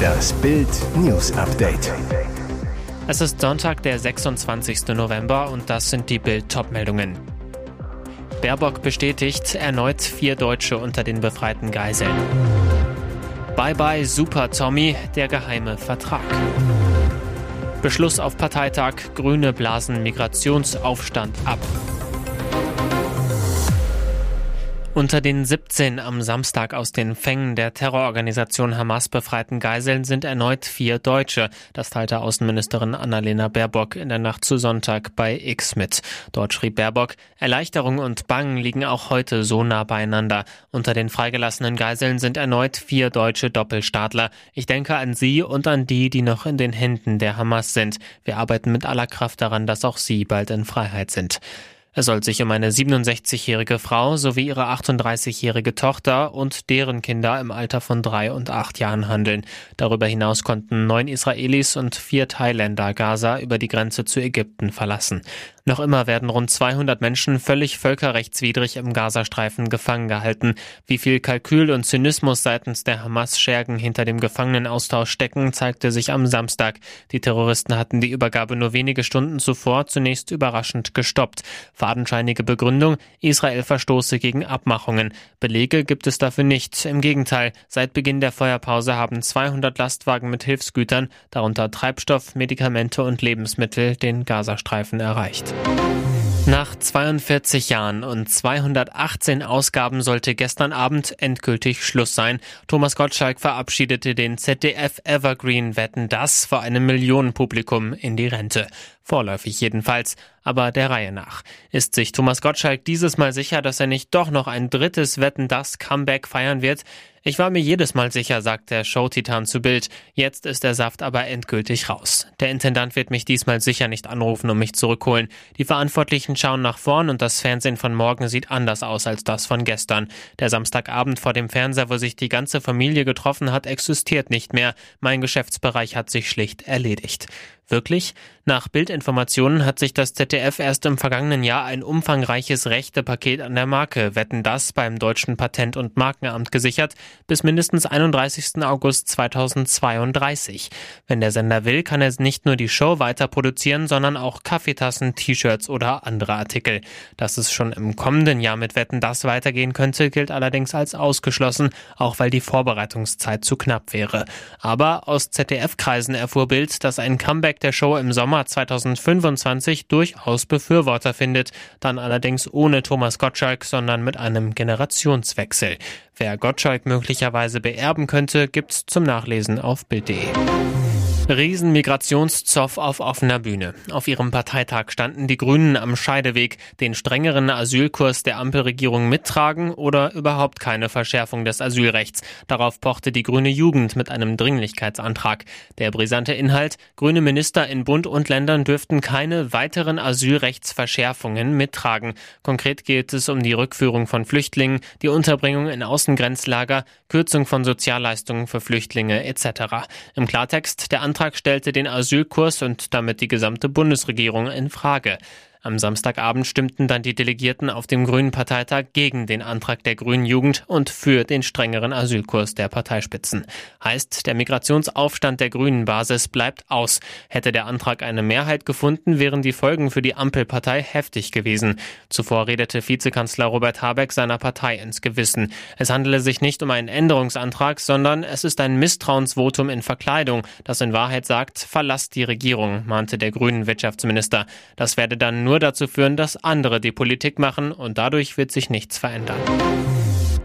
Das Bild News Update. Es ist Sonntag, der 26. November und das sind die Bild meldungen Baerbock bestätigt erneut vier Deutsche unter den befreiten Geiseln. Bye bye Super Tommy, der geheime Vertrag. Beschluss auf Parteitag, Grüne blasen Migrationsaufstand ab. Unter den 17 am Samstag aus den Fängen der Terrororganisation Hamas befreiten Geiseln sind erneut vier Deutsche. Das teilte Außenministerin Annalena Baerbock in der Nacht zu Sonntag bei X mit. Dort schrieb Baerbock, Erleichterung und Bangen liegen auch heute so nah beieinander. Unter den freigelassenen Geiseln sind erneut vier deutsche Doppelstaatler. Ich denke an sie und an die, die noch in den Händen der Hamas sind. Wir arbeiten mit aller Kraft daran, dass auch sie bald in Freiheit sind. Es soll sich um eine 67-jährige Frau sowie ihre 38-jährige Tochter und deren Kinder im Alter von drei und acht Jahren handeln. Darüber hinaus konnten neun Israelis und vier Thailänder Gaza über die Grenze zu Ägypten verlassen. Noch immer werden rund 200 Menschen völlig völkerrechtswidrig im Gazastreifen gefangen gehalten. Wie viel Kalkül und Zynismus seitens der Hamas-Schergen hinter dem Gefangenenaustausch stecken, zeigte sich am Samstag. Die Terroristen hatten die Übergabe nur wenige Stunden zuvor zunächst überraschend gestoppt. Fadenscheinige Begründung, Israel verstoße gegen Abmachungen. Belege gibt es dafür nicht. Im Gegenteil, seit Beginn der Feuerpause haben 200 Lastwagen mit Hilfsgütern, darunter Treibstoff, Medikamente und Lebensmittel, den Gazastreifen erreicht. Nach 42 Jahren und 218 Ausgaben sollte gestern Abend endgültig Schluss sein. Thomas Gottschalk verabschiedete den ZDF Evergreen Wetten das vor einem Millionenpublikum in die Rente. Vorläufig jedenfalls, aber der Reihe nach. Ist sich Thomas Gottschalk dieses Mal sicher, dass er nicht doch noch ein drittes Wetten das Comeback feiern wird? Ich war mir jedes Mal sicher, sagt der Showtitan zu Bild. Jetzt ist der Saft aber endgültig raus. Der Intendant wird mich diesmal sicher nicht anrufen und mich zurückholen. Die Verantwortlichen schauen nach vorn und das Fernsehen von morgen sieht anders aus als das von gestern. Der Samstagabend vor dem Fernseher, wo sich die ganze Familie getroffen hat, existiert nicht mehr. Mein Geschäftsbereich hat sich schlicht erledigt. Wirklich? Nach Bildinformationen hat sich das ZDF erst im vergangenen Jahr ein umfangreiches Rechtepaket an der Marke Wetten das beim deutschen Patent- und Markenamt gesichert bis mindestens 31. August 2032. Wenn der Sender will, kann er nicht nur die Show weiter produzieren, sondern auch Kaffeetassen, T-Shirts oder andere Artikel. Dass es schon im kommenden Jahr mit Wetten das weitergehen könnte, gilt allerdings als ausgeschlossen, auch weil die Vorbereitungszeit zu knapp wäre. Aber aus ZDF-Kreisen erfuhr Bild, dass ein Comeback der Show im Sommer 2025 durchaus Befürworter findet, dann allerdings ohne Thomas Gottschalk, sondern mit einem Generationswechsel. Wer Gottschalk möglicherweise beerben könnte, gibt's zum Nachlesen auf Bild.de. Riesenmigrationszoff auf offener Bühne. Auf ihrem Parteitag standen die Grünen am Scheideweg, den strengeren Asylkurs der Ampelregierung mittragen oder überhaupt keine Verschärfung des Asylrechts. Darauf pochte die grüne Jugend mit einem Dringlichkeitsantrag. Der brisante Inhalt, grüne Minister in Bund und Ländern dürften keine weiteren Asylrechtsverschärfungen mittragen. Konkret geht es um die Rückführung von Flüchtlingen, die Unterbringung in Außengrenzlager, Kürzung von Sozialleistungen für Flüchtlinge etc. Im Klartext, der Antrag Antrag stellte den Asylkurs und damit die gesamte Bundesregierung in Frage. Am Samstagabend stimmten dann die Delegierten auf dem Grünen Parteitag gegen den Antrag der Grünen Jugend und für den strengeren Asylkurs der Parteispitzen. Heißt, der Migrationsaufstand der Grünen Basis bleibt aus. Hätte der Antrag eine Mehrheit gefunden, wären die Folgen für die Ampelpartei heftig gewesen. Zuvor redete Vizekanzler Robert Habeck seiner Partei ins Gewissen. Es handele sich nicht um einen Änderungsantrag, sondern es ist ein Misstrauensvotum in Verkleidung, das in Wahrheit sagt, verlasst die Regierung, mahnte der Grünen Wirtschaftsminister. Das werde dann nur nur dazu führen, dass andere die Politik machen und dadurch wird sich nichts verändern.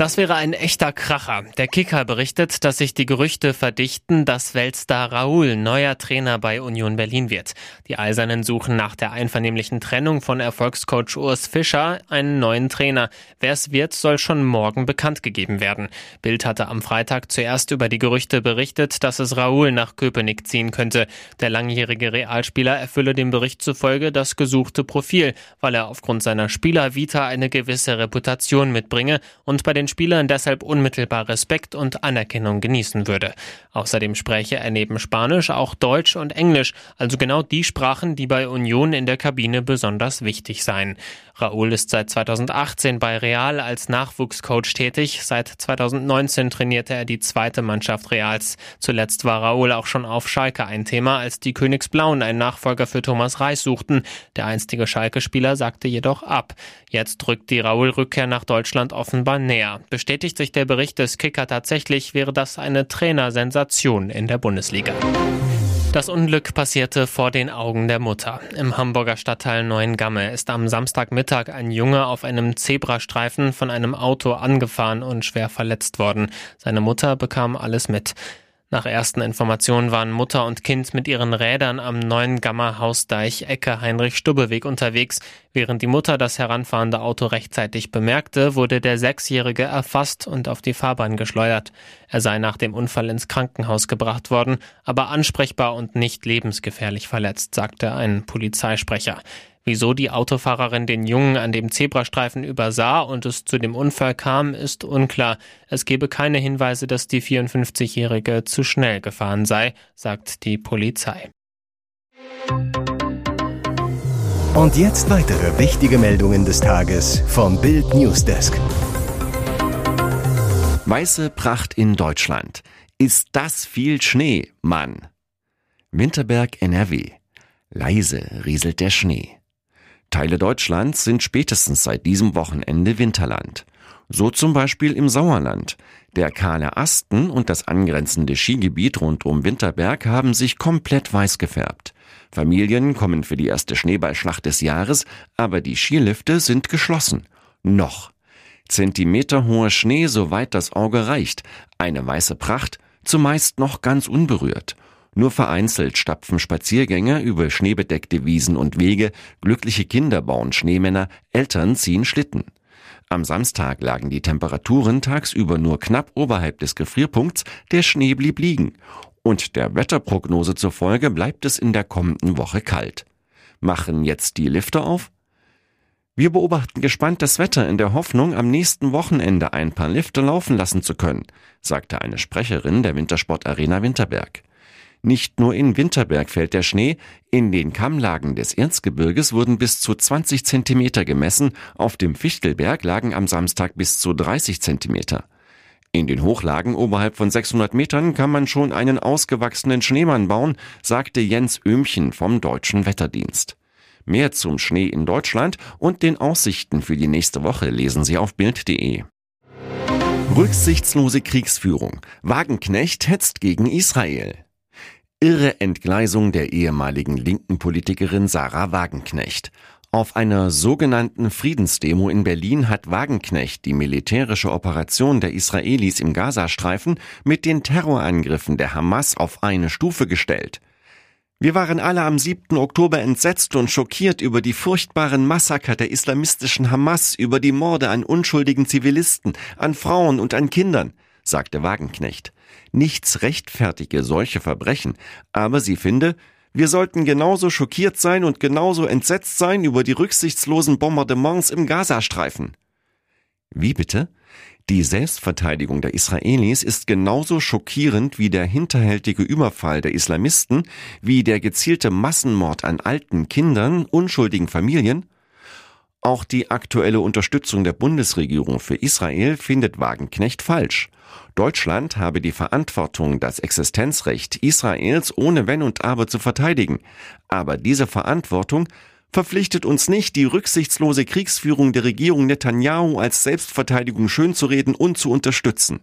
Das wäre ein echter Kracher. Der Kicker berichtet, dass sich die Gerüchte verdichten, dass Weltstar Raoul neuer Trainer bei Union Berlin wird. Die Eisernen suchen nach der einvernehmlichen Trennung von Erfolgscoach Urs Fischer einen neuen Trainer. Wer es wird, soll schon morgen bekannt gegeben werden. Bild hatte am Freitag zuerst über die Gerüchte berichtet, dass es Raoul nach Köpenick ziehen könnte. Der langjährige Realspieler erfülle dem Bericht zufolge das gesuchte Profil, weil er aufgrund seiner Spielervita eine gewisse Reputation mitbringe und bei den Spielern deshalb unmittelbar Respekt und Anerkennung genießen würde. Außerdem spräche er neben Spanisch auch Deutsch und Englisch, also genau die Sprachen, die bei Union in der Kabine besonders wichtig seien. Raoul ist seit 2018 bei Real als Nachwuchscoach tätig. Seit 2019 trainierte er die zweite Mannschaft Reals. Zuletzt war Raoul auch schon auf Schalke ein Thema, als die Königsblauen einen Nachfolger für Thomas Reis suchten. Der einstige Schalke-Spieler sagte jedoch ab. Jetzt drückt die Raoul-Rückkehr nach Deutschland offenbar näher. Bestätigt sich der Bericht des Kicker tatsächlich, wäre das eine Trainersensation in der Bundesliga. Das Unglück passierte vor den Augen der Mutter. Im Hamburger Stadtteil Neuengamme ist am Samstagmittag ein Junge auf einem Zebrastreifen von einem Auto angefahren und schwer verletzt worden. Seine Mutter bekam alles mit. Nach ersten Informationen waren Mutter und Kind mit ihren Rädern am neuen Gamma-Hausdeich Ecke Heinrich-Stubbe-Weg unterwegs. Während die Mutter das heranfahrende Auto rechtzeitig bemerkte, wurde der Sechsjährige erfasst und auf die Fahrbahn geschleudert. Er sei nach dem Unfall ins Krankenhaus gebracht worden, aber ansprechbar und nicht lebensgefährlich verletzt, sagte ein Polizeisprecher. Wieso die Autofahrerin den Jungen an dem Zebrastreifen übersah und es zu dem Unfall kam, ist unklar. Es gebe keine Hinweise, dass die 54-Jährige zu schnell gefahren sei, sagt die Polizei. Und jetzt weitere wichtige Meldungen des Tages vom Bild Newsdesk. Weiße Pracht in Deutschland. Ist das viel Schnee, Mann? Winterberg NRW. Leise rieselt der Schnee. Teile Deutschlands sind spätestens seit diesem Wochenende Winterland. So zum Beispiel im Sauerland. Der kahle Asten und das angrenzende Skigebiet rund um Winterberg haben sich komplett weiß gefärbt. Familien kommen für die erste Schneeballschlacht des Jahres, aber die Skilifte sind geschlossen. Noch. Zentimeterhoher Schnee, soweit das Auge reicht. Eine weiße Pracht, zumeist noch ganz unberührt. Nur vereinzelt stapfen Spaziergänger über schneebedeckte Wiesen und Wege, glückliche Kinder bauen Schneemänner, Eltern ziehen Schlitten. Am Samstag lagen die Temperaturen tagsüber nur knapp oberhalb des Gefrierpunkts, der Schnee blieb liegen. Und der Wetterprognose zufolge bleibt es in der kommenden Woche kalt. Machen jetzt die Lifte auf? Wir beobachten gespannt das Wetter in der Hoffnung, am nächsten Wochenende ein paar Lifte laufen lassen zu können, sagte eine Sprecherin der Wintersportarena Winterberg. Nicht nur in Winterberg fällt der Schnee, in den Kammlagen des Erzgebirges wurden bis zu 20 Zentimeter gemessen, auf dem Fichtelberg lagen am Samstag bis zu 30 Zentimeter. In den Hochlagen oberhalb von 600 Metern kann man schon einen ausgewachsenen Schneemann bauen, sagte Jens Öhmchen vom Deutschen Wetterdienst. Mehr zum Schnee in Deutschland und den Aussichten für die nächste Woche lesen Sie auf Bild.de. Rücksichtslose Kriegsführung. Wagenknecht hetzt gegen Israel. Irre Entgleisung der ehemaligen linken Politikerin Sarah Wagenknecht. Auf einer sogenannten Friedensdemo in Berlin hat Wagenknecht die militärische Operation der Israelis im Gazastreifen mit den Terrorangriffen der Hamas auf eine Stufe gestellt. Wir waren alle am 7. Oktober entsetzt und schockiert über die furchtbaren Massaker der islamistischen Hamas, über die Morde an unschuldigen Zivilisten, an Frauen und an Kindern sagte Wagenknecht. Nichts rechtfertige solche Verbrechen, aber sie finde, wir sollten genauso schockiert sein und genauso entsetzt sein über die rücksichtslosen Bombardements im Gazastreifen. Wie bitte? Die Selbstverteidigung der Israelis ist genauso schockierend wie der hinterhältige Überfall der Islamisten, wie der gezielte Massenmord an alten Kindern, unschuldigen Familien? Auch die aktuelle Unterstützung der Bundesregierung für Israel findet Wagenknecht falsch. Deutschland habe die Verantwortung, das Existenzrecht Israels ohne Wenn und Aber zu verteidigen. Aber diese Verantwortung verpflichtet uns nicht, die rücksichtslose Kriegsführung der Regierung Netanyahu als Selbstverteidigung schönzureden und zu unterstützen.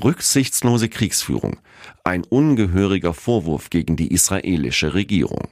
Rücksichtslose Kriegsführung. Ein ungehöriger Vorwurf gegen die israelische Regierung.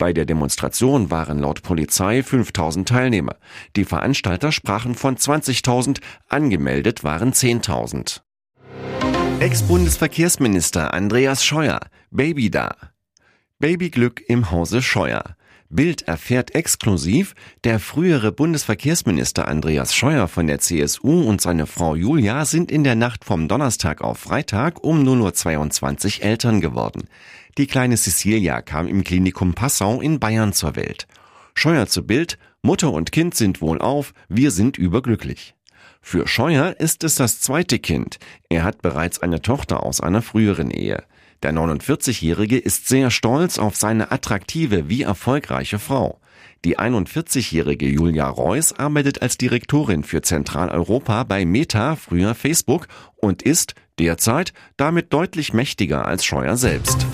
Bei der Demonstration waren laut Polizei 5000 Teilnehmer. Die Veranstalter sprachen von 20.000, angemeldet waren 10.000. Ex-Bundesverkehrsminister Andreas Scheuer, Baby da. Babyglück im Hause Scheuer. Bild erfährt exklusiv, der frühere Bundesverkehrsminister Andreas Scheuer von der CSU und seine Frau Julia sind in der Nacht vom Donnerstag auf Freitag um 0.22 Uhr Eltern geworden. Die kleine Cecilia kam im Klinikum Passau in Bayern zur Welt. Scheuer zu Bild, Mutter und Kind sind wohlauf, wir sind überglücklich. Für Scheuer ist es das zweite Kind. Er hat bereits eine Tochter aus einer früheren Ehe. Der 49-Jährige ist sehr stolz auf seine attraktive wie erfolgreiche Frau. Die 41-jährige Julia Reuss arbeitet als Direktorin für Zentraleuropa bei Meta, früher Facebook, und ist derzeit damit deutlich mächtiger als Scheuer selbst.